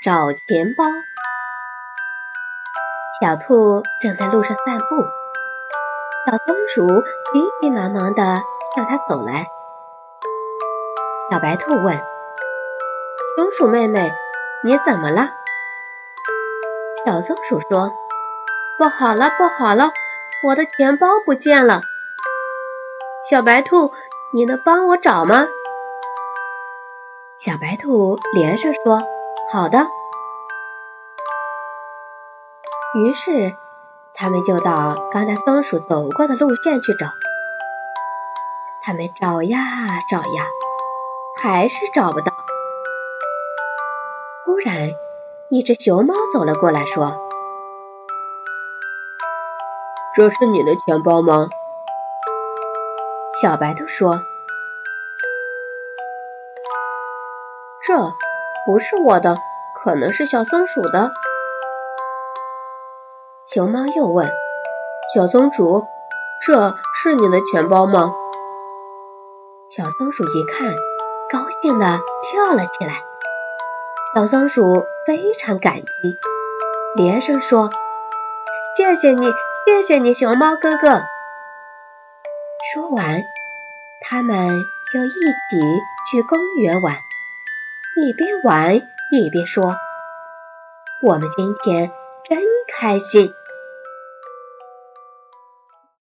找钱包。小兔正在路上散步，小松鼠急急忙忙地向它走来。小白兔问：“松鼠妹妹，你怎么了？”小松鼠说：“不好了，不好了，我的钱包不见了。”小白兔，你能帮我找吗？小白兔连声说：“好的。”于是，他们就到刚才松鼠走过的路线去找。他们找呀找呀，还是找不到。忽然，一只熊猫走了过来，说：“这是你的钱包吗？”小白兔说。这不是我的，可能是小松鼠的。熊猫又问：“小松鼠，这是你的钱包吗？”小松鼠一看，高兴的跳了起来。小松鼠非常感激，连声说：“谢谢你，谢谢你，熊猫哥哥。”说完，他们就一起去公园玩。一边玩一边说：“我们今天真开心。”